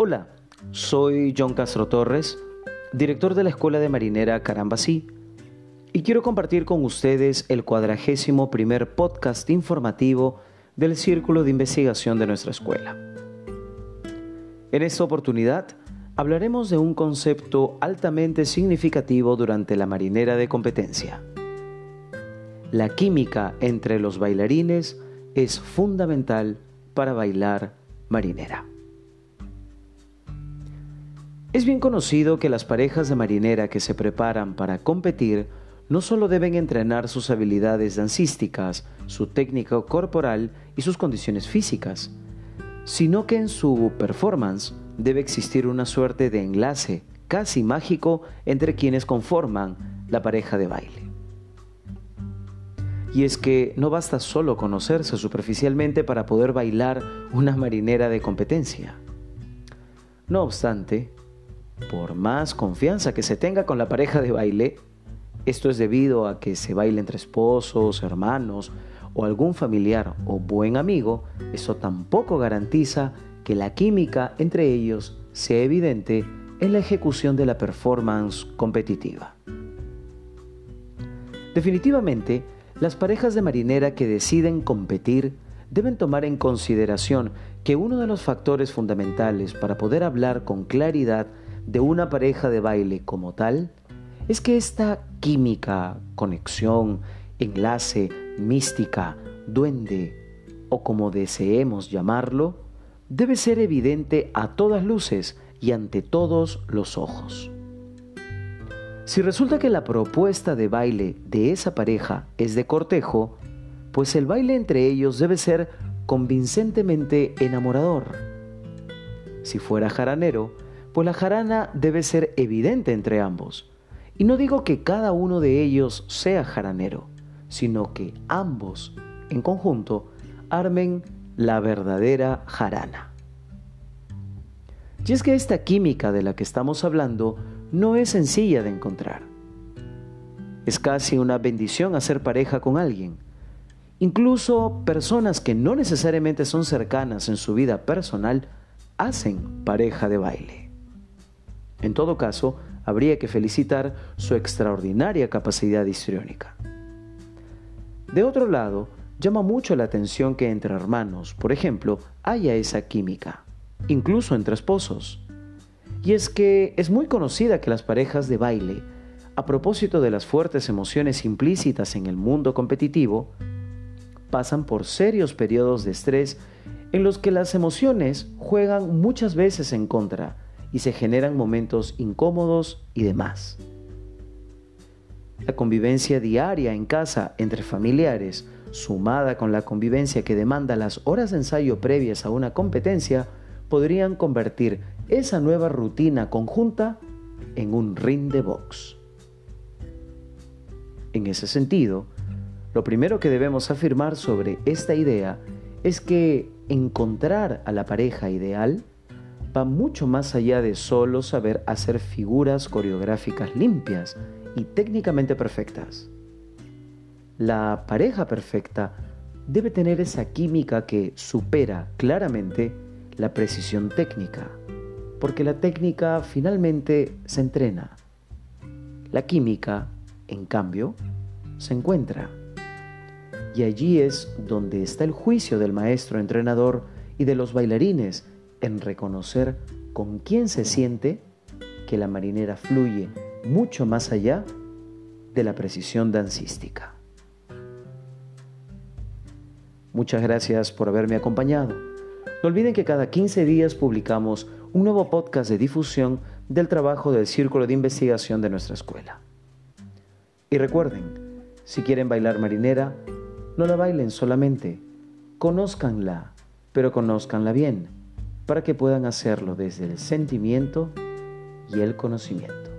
Hola, soy John Castro Torres, director de la Escuela de Marinera Carambasí, y quiero compartir con ustedes el cuadragésimo primer podcast informativo del Círculo de Investigación de nuestra escuela. En esta oportunidad hablaremos de un concepto altamente significativo durante la marinera de competencia. La química entre los bailarines es fundamental para bailar marinera. Es bien conocido que las parejas de marinera que se preparan para competir no solo deben entrenar sus habilidades dancísticas, su técnica corporal y sus condiciones físicas, sino que en su performance debe existir una suerte de enlace casi mágico entre quienes conforman la pareja de baile. Y es que no basta solo conocerse superficialmente para poder bailar una marinera de competencia. No obstante, por más confianza que se tenga con la pareja de baile, esto es debido a que se baile entre esposos, hermanos o algún familiar o buen amigo, eso tampoco garantiza que la química entre ellos sea evidente en la ejecución de la performance competitiva. Definitivamente, las parejas de marinera que deciden competir deben tomar en consideración que uno de los factores fundamentales para poder hablar con claridad de una pareja de baile como tal es que esta química, conexión, enlace, mística, duende o como deseemos llamarlo, debe ser evidente a todas luces y ante todos los ojos. Si resulta que la propuesta de baile de esa pareja es de cortejo, pues el baile entre ellos debe ser convincentemente enamorador. Si fuera jaranero, pues la jarana debe ser evidente entre ambos. Y no digo que cada uno de ellos sea jaranero, sino que ambos, en conjunto, armen la verdadera jarana. Y es que esta química de la que estamos hablando no es sencilla de encontrar. Es casi una bendición hacer pareja con alguien. Incluso personas que no necesariamente son cercanas en su vida personal hacen pareja de baile. En todo caso, habría que felicitar su extraordinaria capacidad histriónica. De otro lado, llama mucho la atención que entre hermanos, por ejemplo, haya esa química, incluso entre esposos. Y es que es muy conocida que las parejas de baile, a propósito de las fuertes emociones implícitas en el mundo competitivo, pasan por serios periodos de estrés en los que las emociones juegan muchas veces en contra y se generan momentos incómodos y demás. La convivencia diaria en casa entre familiares, sumada con la convivencia que demanda las horas de ensayo previas a una competencia, podrían convertir esa nueva rutina conjunta en un ring de box. En ese sentido, lo primero que debemos afirmar sobre esta idea es que encontrar a la pareja ideal va mucho más allá de solo saber hacer figuras coreográficas limpias y técnicamente perfectas. La pareja perfecta debe tener esa química que supera claramente la precisión técnica, porque la técnica finalmente se entrena. La química, en cambio, se encuentra. Y allí es donde está el juicio del maestro entrenador y de los bailarines en reconocer con quién se siente que la marinera fluye mucho más allá de la precisión dancística. Muchas gracias por haberme acompañado. No olviden que cada 15 días publicamos un nuevo podcast de difusión del trabajo del Círculo de Investigación de nuestra escuela. Y recuerden, si quieren bailar marinera, no la bailen solamente, conózcanla, pero conózcanla bien para que puedan hacerlo desde el sentimiento y el conocimiento.